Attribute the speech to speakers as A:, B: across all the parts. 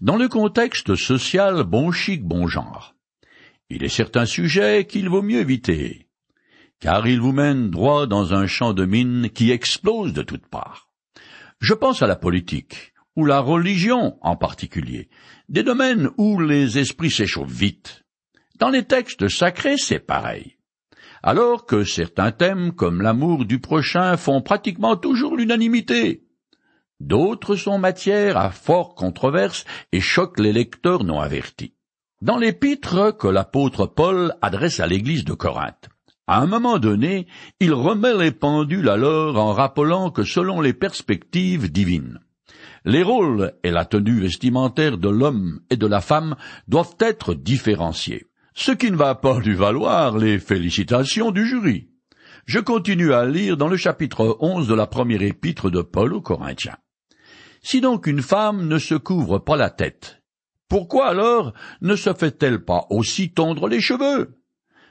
A: dans le contexte social bon chic bon genre. Il est certains sujets qu'il vaut mieux éviter, car ils vous mènent droit dans un champ de mine qui explose de toutes parts. Je pense à la politique, ou la religion en particulier, des domaines où les esprits s'échauffent vite. Dans les textes sacrés, c'est pareil. Alors que certains thèmes comme l'amour du prochain font pratiquement toujours l'unanimité. D'autres sont matière à fort controverse et choquent les lecteurs non avertis. Dans l'épître que l'apôtre Paul adresse à l'église de Corinthe, à un moment donné, il remet les pendules alors en rappelant que selon les perspectives divines, les rôles et la tenue vestimentaire de l'homme et de la femme doivent être différenciés, ce qui ne va pas lui valoir les félicitations du jury. Je continue à lire dans le chapitre onze de la première épître de Paul aux Corinthiens. Si donc une femme ne se couvre pas la tête, pourquoi alors ne se fait-elle pas aussi tondre les cheveux?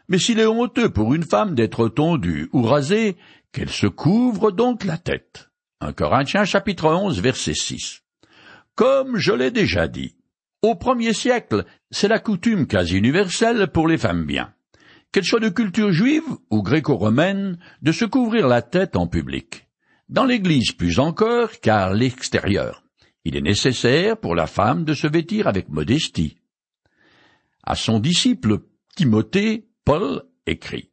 A: Mais s'il est honteux pour une femme d'être tondue ou rasée, qu'elle se couvre donc la tête. 1 Corinthiens chapitre 11 verset 6. Comme je l'ai déjà dit, au premier siècle, c'est la coutume quasi universelle pour les femmes bien, qu'elles soient de culture juive ou gréco-romaine, de se couvrir la tête en public. Dans l'Église plus encore, car l'extérieur. Il est nécessaire pour la femme de se vêtir avec modestie. À son disciple Timothée, Paul écrit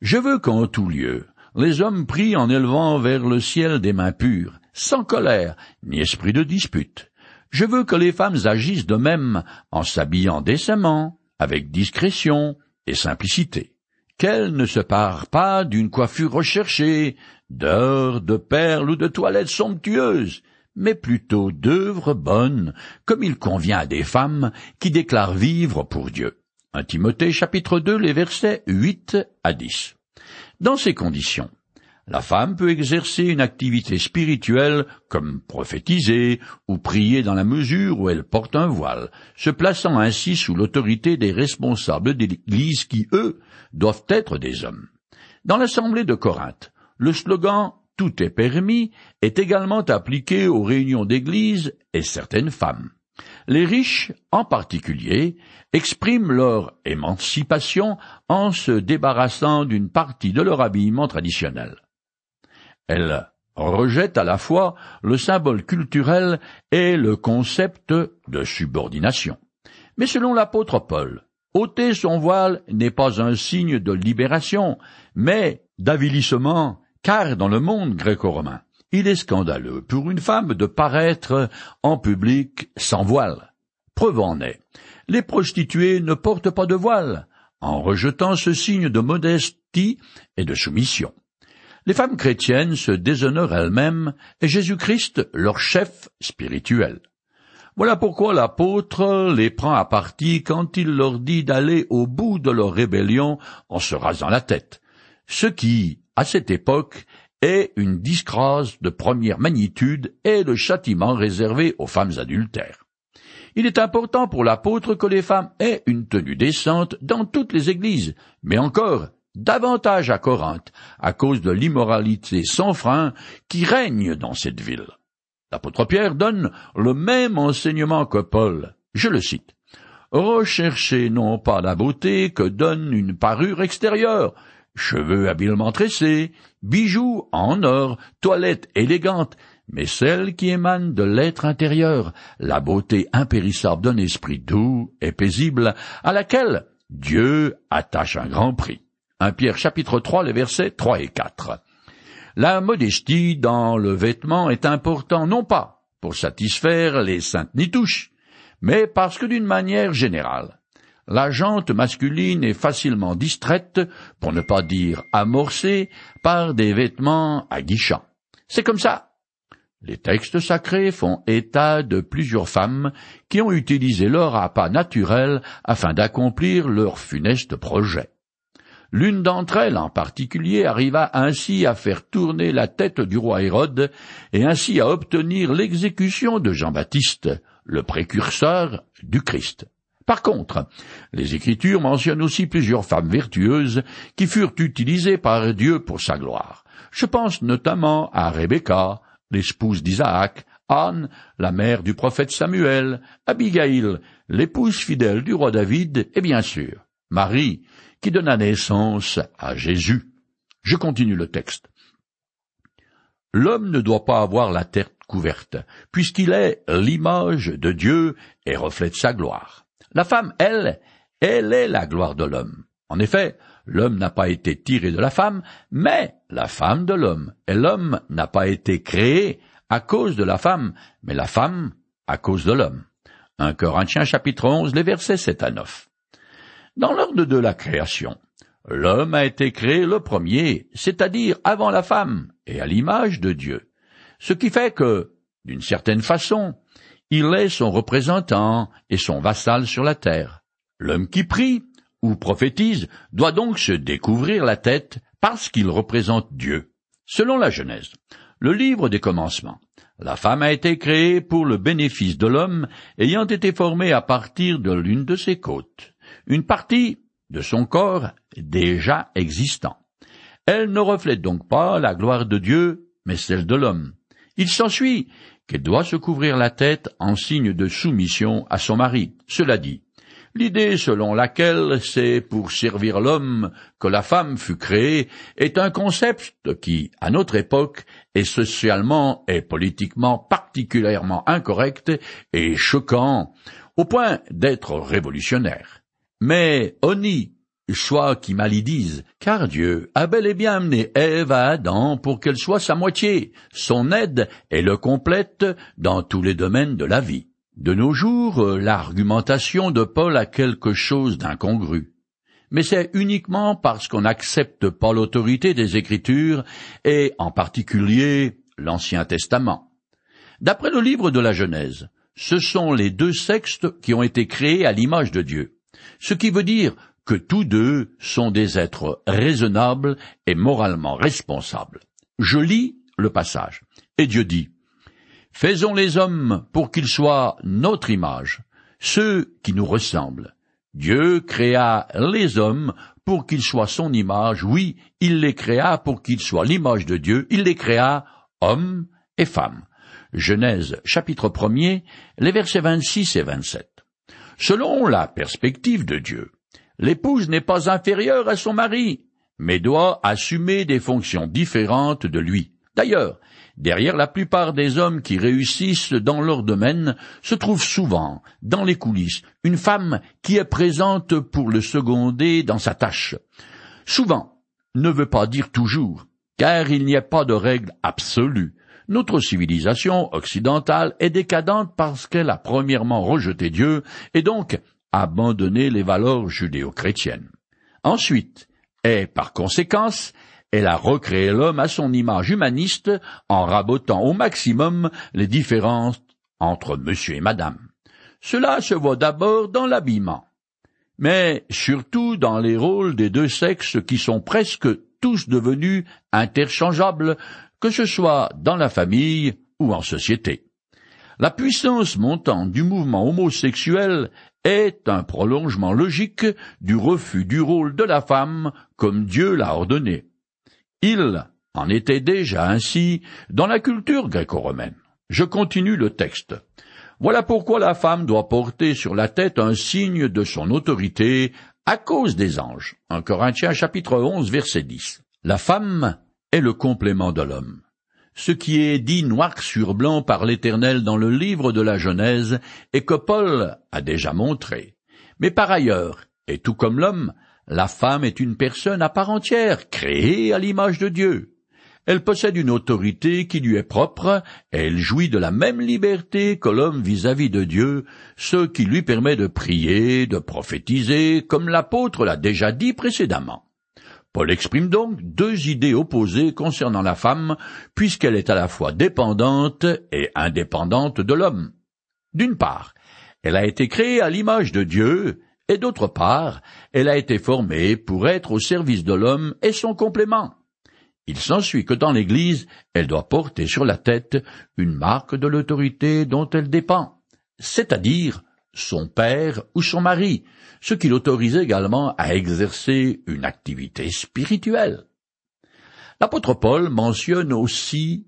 A: Je veux qu'en tout lieu, les hommes prient en élevant vers le ciel des mains pures, sans colère, ni esprit de dispute. Je veux que les femmes agissent de même en s'habillant décemment, avec discrétion et simplicité qu'elle ne se pare pas d'une coiffure recherchée, d'heures, de perles ou de toilettes somptueuses, mais plutôt d'œuvres bonnes, comme il convient à des femmes qui déclarent vivre pour Dieu. 1 Timothée chapitre 2 les versets 8 à 10. Dans ces conditions, la femme peut exercer une activité spirituelle comme prophétiser ou prier dans la mesure où elle porte un voile, se plaçant ainsi sous l'autorité des responsables de l'Église qui, eux, doivent être des hommes. Dans l'Assemblée de Corinthe, le slogan Tout est permis est également appliqué aux réunions d'Église et certaines femmes. Les riches, en particulier, expriment leur émancipation en se débarrassant d'une partie de leur habillement traditionnel. Elle rejette à la fois le symbole culturel et le concept de subordination. Mais selon l'apôtre Paul, ôter son voile n'est pas un signe de libération, mais d'avilissement, car dans le monde gréco-romain, il est scandaleux pour une femme de paraître en public sans voile. Preuve en est, les prostituées ne portent pas de voile, en rejetant ce signe de modestie et de soumission les femmes chrétiennes se déshonorent elles-mêmes et Jésus-Christ leur chef spirituel. Voilà pourquoi l'apôtre les prend à partie quand il leur dit d'aller au bout de leur rébellion en se rasant la tête, ce qui, à cette époque, est une disgrâce de première magnitude et le châtiment réservé aux femmes adultères. Il est important pour l'apôtre que les femmes aient une tenue décente dans toutes les églises, mais encore davantage à Corinthe, à cause de l'immoralité sans frein qui règne dans cette ville. L'apôtre Pierre donne le même enseignement que Paul. Je le cite. Recherchez non pas la beauté que donne une parure extérieure, cheveux habilement tressés, bijoux en or, toilette élégante, mais celle qui émane de l'être intérieur, la beauté impérissable d'un esprit doux et paisible, à laquelle Dieu attache un grand prix. 1 Pierre chapitre 3, les versets 3 et 4. La modestie dans le vêtement est important non pas pour satisfaire les saintes nitouches, mais parce que d'une manière générale, la jante masculine est facilement distraite, pour ne pas dire amorcée, par des vêtements aguichants. C'est comme ça. Les textes sacrés font état de plusieurs femmes qui ont utilisé leur appât naturel afin d'accomplir leur funeste projet. L'une d'entre elles en particulier arriva ainsi à faire tourner la tête du roi Hérode et ainsi à obtenir l'exécution de Jean-Baptiste, le précurseur du Christ. Par contre, les Écritures mentionnent aussi plusieurs femmes vertueuses qui furent utilisées par Dieu pour sa gloire. Je pense notamment à Rebecca, l'épouse d'Isaac, Anne, la mère du prophète Samuel, Abigail, l'épouse fidèle du roi David, et bien sûr, Marie, qui donna naissance à Jésus. Je continue le texte. L'homme ne doit pas avoir la tête couverte, puisqu'il est l'image de Dieu et reflète sa gloire. La femme, elle, elle est la gloire de l'homme. En effet, l'homme n'a pas été tiré de la femme, mais la femme de l'homme, et l'homme n'a pas été créé à cause de la femme, mais la femme à cause de l'homme. 1 Corinthiens chapitre 11, les versets 7 à 9. Dans l'ordre de la création, l'homme a été créé le premier, c'est-à-dire avant la femme, et à l'image de Dieu. Ce qui fait que, d'une certaine façon, il est son représentant et son vassal sur la terre. L'homme qui prie ou prophétise doit donc se découvrir la tête parce qu'il représente Dieu. Selon la Genèse, le livre des commencements, la femme a été créée pour le bénéfice de l'homme ayant été formé à partir de l'une de ses côtes, une partie de son corps déjà existant. Elle ne reflète donc pas la gloire de Dieu, mais celle de l'homme. Il s'ensuit doit se couvrir la tête en signe de soumission à son mari. Cela dit, L'idée selon laquelle c'est pour servir l'homme que la femme fut créée est un concept qui, à notre époque, est socialement et politiquement particulièrement incorrect et choquant, au point d'être révolutionnaire. Mais Oni, soit qui mal y dise, car Dieu a bel et bien amené Ève à Adam pour qu'elle soit sa moitié, son aide et le complète dans tous les domaines de la vie. De nos jours, euh, l'argumentation de Paul a quelque chose d'incongru. Mais c'est uniquement parce qu'on n'accepte pas l'autorité des Écritures, et en particulier l'Ancien Testament. D'après le livre de la Genèse, ce sont les deux sexes qui ont été créés à l'image de Dieu, ce qui veut dire que tous deux sont des êtres raisonnables et moralement responsables. Je lis le passage, et Dieu dit, Faisons les hommes pour qu'ils soient notre image, ceux qui nous ressemblent. Dieu créa les hommes pour qu'ils soient son image, oui, il les créa pour qu'ils soient l'image de Dieu, il les créa hommes et femmes. Genèse chapitre 1 les versets 26 et 27. Selon la perspective de Dieu, l'épouse n'est pas inférieure à son mari, mais doit assumer des fonctions différentes de lui. D'ailleurs, Derrière la plupart des hommes qui réussissent dans leur domaine se trouve souvent, dans les coulisses, une femme qui est présente pour le seconder dans sa tâche. Souvent ne veut pas dire toujours, car il n'y a pas de règle absolue. Notre civilisation occidentale est décadente parce qu'elle a premièrement rejeté Dieu et donc abandonné les valeurs judéo-chrétiennes. Ensuite, et par conséquence, elle a recréé l'homme à son image humaniste en rabotant au maximum les différences entre monsieur et madame. Cela se voit d'abord dans l'habillement, mais surtout dans les rôles des deux sexes qui sont presque tous devenus interchangeables, que ce soit dans la famille ou en société. La puissance montante du mouvement homosexuel est un prolongement logique du refus du rôle de la femme comme Dieu l'a ordonné. Il en était déjà ainsi dans la culture gréco-romaine. Je continue le texte. Voilà pourquoi la femme doit porter sur la tête un signe de son autorité à cause des anges. 1 Corinthiens chapitre 11 verset 10. La femme est le complément de l'homme. Ce qui est dit noir sur blanc par l'Éternel dans le livre de la Genèse et que Paul a déjà montré. Mais par ailleurs, et tout comme l'homme, la femme est une personne à part entière, créée à l'image de Dieu. Elle possède une autorité qui lui est propre, et elle jouit de la même liberté que l'homme vis-à-vis de Dieu, ce qui lui permet de prier, de prophétiser, comme l'apôtre l'a déjà dit précédemment. Paul exprime donc deux idées opposées concernant la femme, puisqu'elle est à la fois dépendante et indépendante de l'homme. D'une part, elle a été créée à l'image de Dieu, et d'autre part, elle a été formée pour être au service de l'homme et son complément. Il s'ensuit que dans l'Église, elle doit porter sur la tête une marque de l'autorité dont elle dépend, c'est-à-dire son père ou son mari, ce qui l'autorise également à exercer une activité spirituelle. L'apôtre Paul mentionne aussi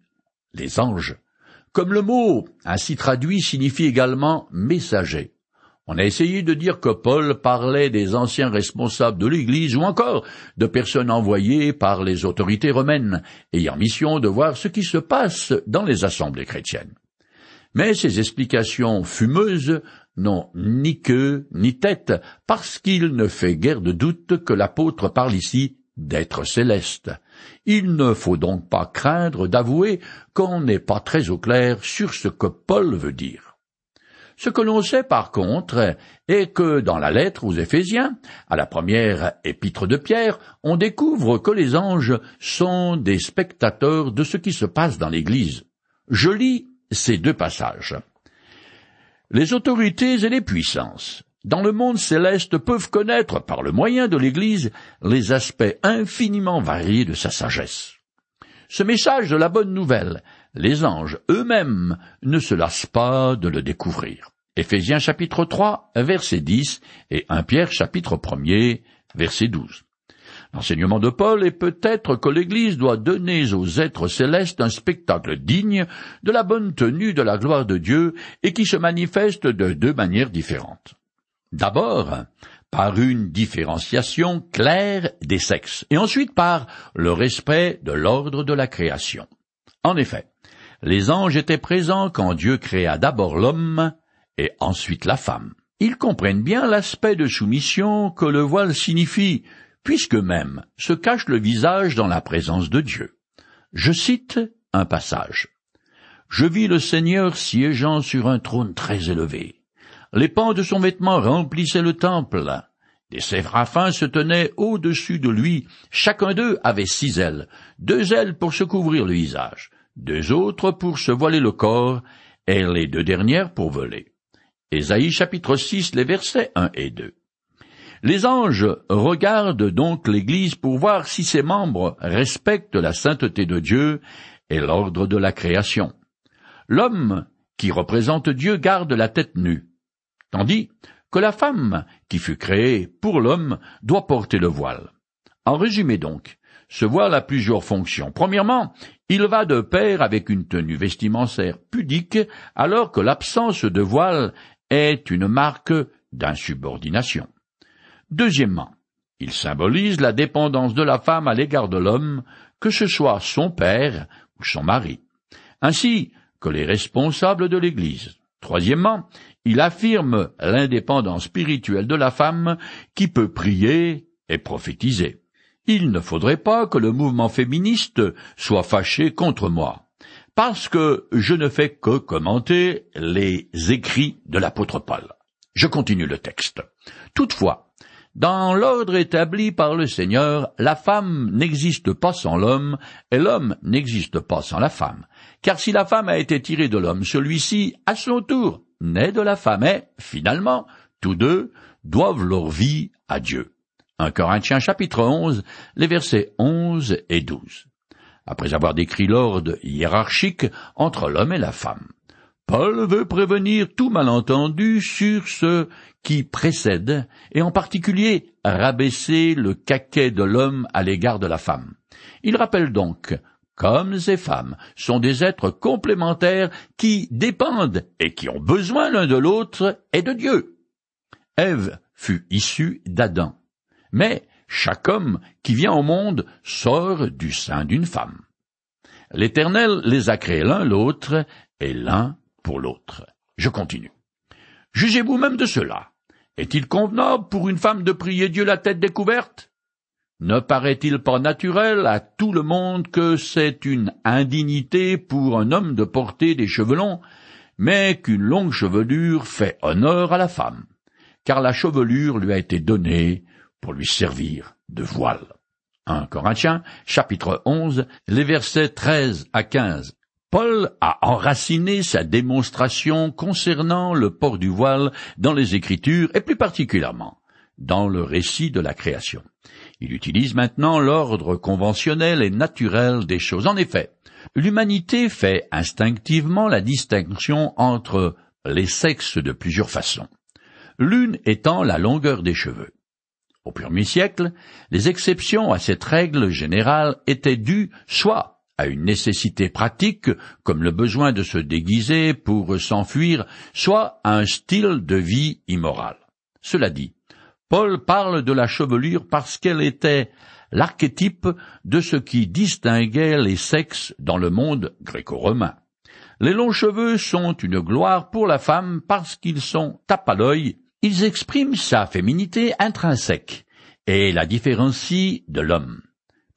A: les anges, comme le mot ainsi traduit signifie également messager. On a essayé de dire que Paul parlait des anciens responsables de l'Église ou encore de personnes envoyées par les autorités romaines, ayant mission de voir ce qui se passe dans les assemblées chrétiennes. Mais ces explications fumeuses n'ont ni queue ni tête, parce qu'il ne fait guère de doute que l'apôtre parle ici d'être céleste. Il ne faut donc pas craindre d'avouer qu'on n'est pas très au clair sur ce que Paul veut dire. Ce que l'on sait par contre est que dans la lettre aux Éphésiens, à la première épître de Pierre, on découvre que les anges sont des spectateurs de ce qui se passe dans l'Église. Je lis ces deux passages. Les autorités et les puissances dans le monde céleste peuvent connaître par le moyen de l'Église les aspects infiniment variés de sa sagesse. Ce message de la bonne nouvelle, les anges eux-mêmes ne se lassent pas de le découvrir. Éphésiens chapitre 3, verset 10 et 1 Pierre chapitre 1 verset 12. L'enseignement de Paul est peut-être que l'Église doit donner aux êtres célestes un spectacle digne de la bonne tenue de la gloire de Dieu et qui se manifeste de deux manières différentes. D'abord, par une différenciation claire des sexes, et ensuite par le respect de l'ordre de la création. En effet, les anges étaient présents quand Dieu créa d'abord l'homme et ensuite la femme. Ils comprennent bien l'aspect de soumission que le voile signifie, puisque même se cache le visage dans la présence de Dieu. Je cite un passage. Je vis le Seigneur siégeant sur un trône très élevé les pans de son vêtement remplissaient le temple. Des séraphins se tenaient au-dessus de lui. Chacun d'eux avait six ailes, deux ailes pour se couvrir le visage, deux autres pour se voiler le corps, et les deux dernières pour voler. Ésaïe chapitre 6, les versets 1 et 2. Les anges regardent donc l'Église pour voir si ses membres respectent la sainteté de Dieu et l'ordre de la création. L'homme qui représente Dieu garde la tête nue tandis que la femme, qui fut créée pour l'homme, doit porter le voile. En résumé donc, ce voile a plusieurs fonctions. Premièrement, il va de pair avec une tenue vestimentaire pudique, alors que l'absence de voile est une marque d'insubordination. Deuxièmement, il symbolise la dépendance de la femme à l'égard de l'homme, que ce soit son père ou son mari, ainsi que les responsables de l'Église. Troisièmement, il affirme l'indépendance spirituelle de la femme qui peut prier et prophétiser. Il ne faudrait pas que le mouvement féministe soit fâché contre moi, parce que je ne fais que commenter les écrits de l'apôtre Paul. Je continue le texte. Toutefois, dans l'ordre établi par le Seigneur, la femme n'existe pas sans l'homme, et l'homme n'existe pas sans la femme. Car si la femme a été tirée de l'homme, celui-ci, à son tour, naît de la femme et, finalement, tous deux doivent leur vie à Dieu. 1 Corinthiens chapitre 11, les versets 11 et 12. Après avoir décrit l'ordre hiérarchique entre l'homme et la femme, Paul veut prévenir tout malentendu sur ce qui précède, et en particulier rabaisser le caquet de l'homme à l'égard de la femme. Il rappelle donc hommes et femmes, sont des êtres complémentaires qui dépendent et qui ont besoin l'un de l'autre et de Dieu. Ève fut issue d'Adam, mais chaque homme qui vient au monde sort du sein d'une femme. L'Éternel les a créés l'un l'autre et l'un pour l'autre. Je continue. Jugez-vous même de cela. Est-il convenable pour une femme de prier Dieu la tête découverte? Ne paraît-il pas naturel à tout le monde que c'est une indignité pour un homme de porter des cheveux longs, mais qu'une longue chevelure fait honneur à la femme, car la chevelure lui a été donnée pour lui servir de voile. 1 Corinthiens, chapitre 11, les versets 13 à 15. Paul a enraciné sa démonstration concernant le port du voile dans les Écritures et plus particulièrement dans le récit de la création. Il utilise maintenant l'ordre conventionnel et naturel des choses. En effet, l'humanité fait instinctivement la distinction entre les sexes de plusieurs façons, l'une étant la longueur des cheveux. Au premier siècle, les exceptions à cette règle générale étaient dues soit une nécessité pratique, comme le besoin de se déguiser pour s'enfuir, soit un style de vie immoral. Cela dit, Paul parle de la chevelure parce qu'elle était l'archétype de ce qui distinguait les sexes dans le monde gréco-romain. Les longs cheveux sont une gloire pour la femme parce qu'ils sont tape à l'œil, ils expriment sa féminité intrinsèque et la différencient de l'homme.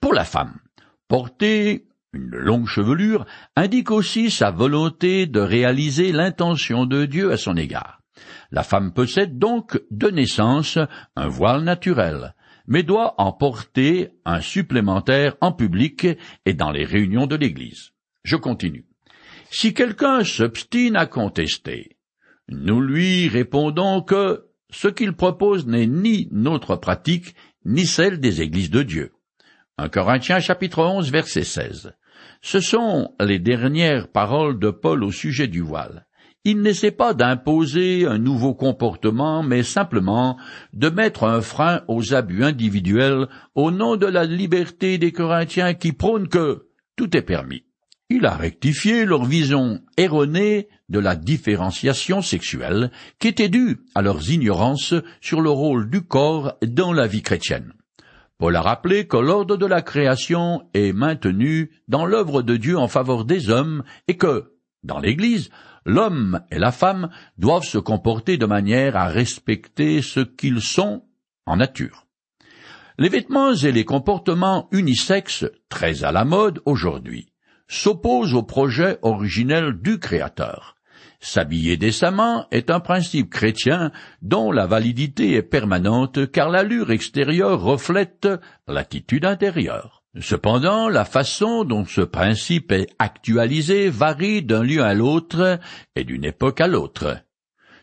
A: Pour la femme, porter une longue chevelure indique aussi sa volonté de réaliser l'intention de Dieu à son égard. La femme possède donc de naissance un voile naturel, mais doit en porter un supplémentaire en public et dans les réunions de l'Église. Je continue. Si quelqu'un s'obstine à contester, nous lui répondons que ce qu'il propose n'est ni notre pratique, ni celle des églises de Dieu. 1 Corinthiens chapitre 11 verset 16. Ce sont les dernières paroles de Paul au sujet du voile. Il n'essaie pas d'imposer un nouveau comportement, mais simplement de mettre un frein aux abus individuels au nom de la liberté des Corinthiens qui prônent que tout est permis. Il a rectifié leur vision erronée de la différenciation sexuelle qui était due à leurs ignorances sur le rôle du corps dans la vie chrétienne. Paul a rappelé que l'ordre de la création est maintenu dans l'œuvre de Dieu en faveur des hommes et que, dans l'Église, l'homme et la femme doivent se comporter de manière à respecter ce qu'ils sont en nature. Les vêtements et les comportements unisexes, très à la mode aujourd'hui, s'opposent au projet originel du Créateur. S'habiller décemment est un principe chrétien dont la validité est permanente car l'allure extérieure reflète l'attitude intérieure. Cependant, la façon dont ce principe est actualisé varie d'un lieu à l'autre et d'une époque à l'autre.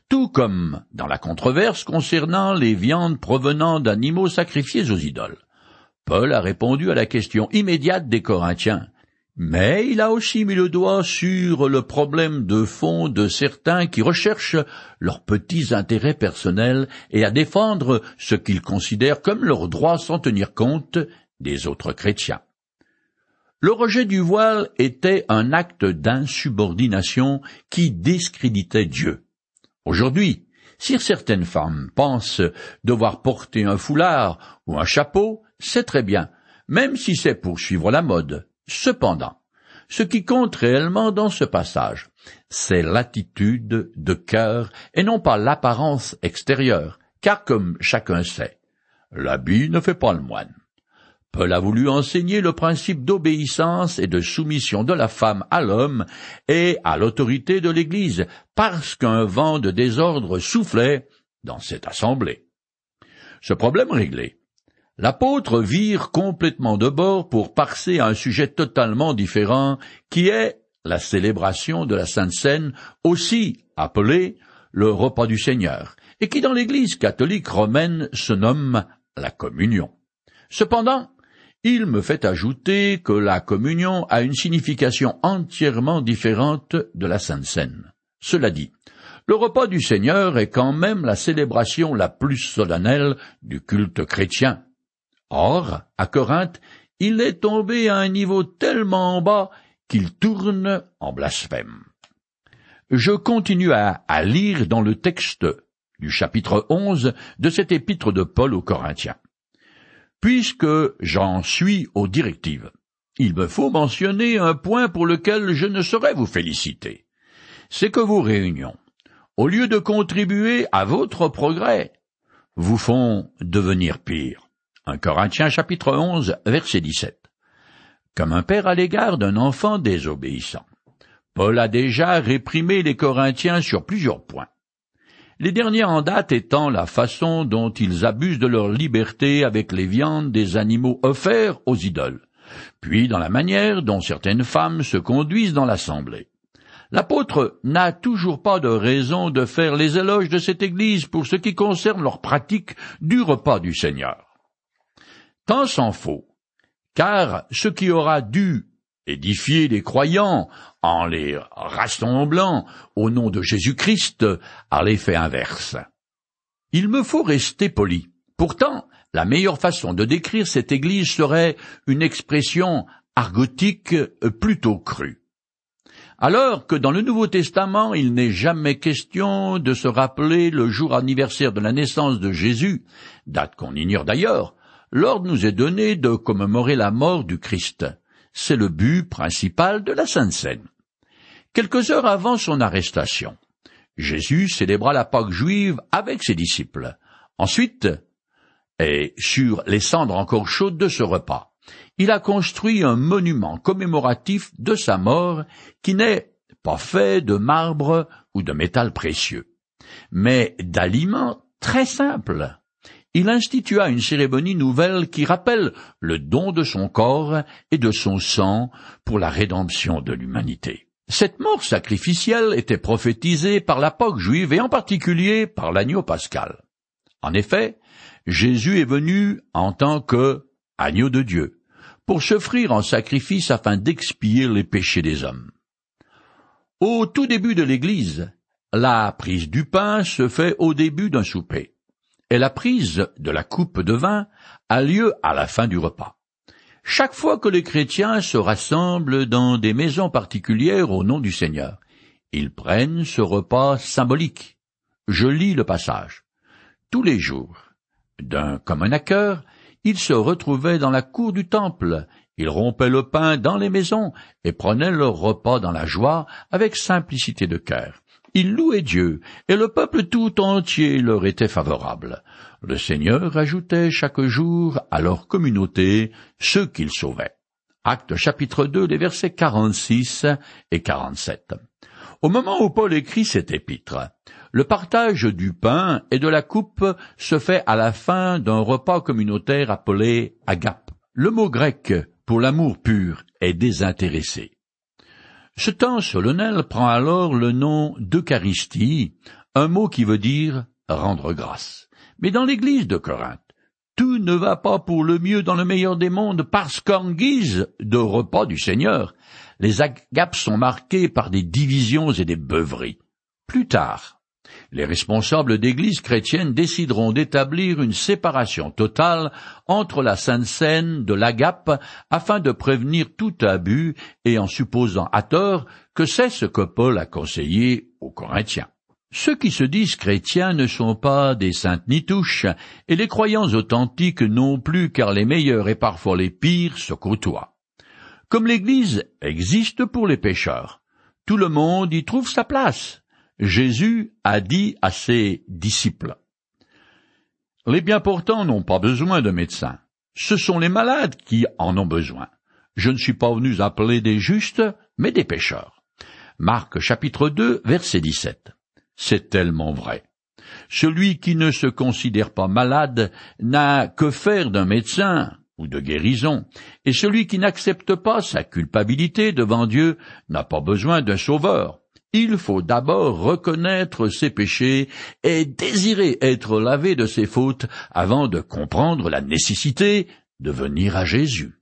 A: Tout comme dans la controverse concernant les viandes provenant d'animaux sacrifiés aux idoles. Paul a répondu à la question immédiate des Corinthiens. Mais il a aussi mis le doigt sur le problème de fond de certains qui recherchent leurs petits intérêts personnels et à défendre ce qu'ils considèrent comme leur droit sans tenir compte des autres chrétiens. Le rejet du voile était un acte d'insubordination qui discréditait Dieu. Aujourd'hui, si certaines femmes pensent devoir porter un foulard ou un chapeau, c'est très bien, même si c'est pour suivre la mode. Cependant, ce qui compte réellement dans ce passage, c'est l'attitude de cœur et non pas l'apparence extérieure, car comme chacun sait, l'habit ne fait pas le moine. Paul a voulu enseigner le principe d'obéissance et de soumission de la femme à l'homme et à l'autorité de l'Église, parce qu'un vent de désordre soufflait dans cette assemblée. Ce problème réglé, l'apôtre vire complètement de bord pour passer à un sujet totalement différent, qui est la célébration de la Sainte Seine, aussi appelée le repas du Seigneur, et qui dans l'Église catholique romaine se nomme la communion. Cependant, il me fait ajouter que la communion a une signification entièrement différente de la Sainte Seine. Cela dit, le repas du Seigneur est quand même la célébration la plus solennelle du culte chrétien. Or, à Corinthe, il est tombé à un niveau tellement bas qu'il tourne en blasphème. Je continue à, lire dans le texte du chapitre 11 de cet épître de Paul aux Corinthiens. Puisque j'en suis aux directives, il me faut mentionner un point pour lequel je ne saurais vous féliciter. C'est que vos réunions, au lieu de contribuer à votre progrès, vous font devenir pire. Un Corinthiens chapitre 11 verset 17. Comme un père à l'égard d'un enfant désobéissant. Paul a déjà réprimé les Corinthiens sur plusieurs points les derniers en date étant la façon dont ils abusent de leur liberté avec les viandes des animaux offerts aux idoles, puis dans la manière dont certaines femmes se conduisent dans l'assemblée. L'apôtre n'a toujours pas de raison de faire les éloges de cette Église pour ce qui concerne leur pratique du repas du Seigneur. Tant s'en faut, car ce qui aura dû édifier les croyants en les rassemblant au nom de Jésus-Christ à l'effet inverse. Il me faut rester poli. Pourtant, la meilleure façon de décrire cette Église serait une expression argotique plutôt crue. Alors que dans le Nouveau Testament, il n'est jamais question de se rappeler le jour anniversaire de la naissance de Jésus, date qu'on ignore d'ailleurs, l'ordre nous est donné de commémorer la mort du Christ. C'est le but principal de la Sainte Seine. Quelques heures avant son arrestation, Jésus célébra la Pâque juive avec ses disciples. Ensuite, et sur les cendres encore chaudes de ce repas, il a construit un monument commémoratif de sa mort qui n'est pas fait de marbre ou de métal précieux, mais d'aliments très simples. Il institua une cérémonie nouvelle qui rappelle le don de son corps et de son sang pour la rédemption de l'humanité. Cette mort sacrificielle était prophétisée par la Pâque juive et en particulier par l'agneau pascal. En effet, Jésus est venu en tant que agneau de Dieu, pour s'offrir en sacrifice afin d'expier les péchés des hommes. Au tout début de l'Église, la prise du pain se fait au début d'un souper, et la prise de la coupe de vin a lieu à la fin du repas. Chaque fois que les chrétiens se rassemblent dans des maisons particulières au nom du Seigneur, ils prennent ce repas symbolique. Je lis le passage. Tous les jours, d'un commun accord, ils se retrouvaient dans la cour du temple, ils rompaient le pain dans les maisons et prenaient leur repas dans la joie avec simplicité de cœur. Ils louaient Dieu, et le peuple tout entier leur était favorable. Le Seigneur ajoutait chaque jour à leur communauté ceux qu'il sauvait. Acte chapitre 2, les versets 46 et 47. Au moment où Paul écrit cet épître, le partage du pain et de la coupe se fait à la fin d'un repas communautaire appelé agape. Le mot grec pour l'amour pur est désintéressé. Ce temps solennel prend alors le nom d'Eucharistie, un mot qui veut dire rendre grâce. Mais dans l'église de Corinthe, tout ne va pas pour le mieux dans le meilleur des mondes parce qu'en guise de repas du Seigneur, les agapes sont marquées par des divisions et des beuveries. Plus tard, les responsables d'églises chrétiennes décideront d'établir une séparation totale entre la Sainte Seine de l'Agape afin de prévenir tout abus et en supposant à tort que c'est ce que Paul a conseillé aux Corinthiens. Ceux qui se disent chrétiens ne sont pas des saintes nitouches, et les croyants authentiques non plus car les meilleurs et parfois les pires se côtoient. Comme l'Église existe pour les pécheurs, tout le monde y trouve sa place. Jésus a dit à ses disciples, Les bien portants n'ont pas besoin de médecins, ce sont les malades qui en ont besoin. Je ne suis pas venu appeler des justes, mais des pécheurs. Marc chapitre 2 verset 17. C'est tellement vrai. Celui qui ne se considère pas malade n'a que faire d'un médecin ou de guérison, et celui qui n'accepte pas sa culpabilité devant Dieu n'a pas besoin d'un sauveur, il faut d'abord reconnaître ses péchés et désirer être lavé de ses fautes avant de comprendre la nécessité de venir à Jésus.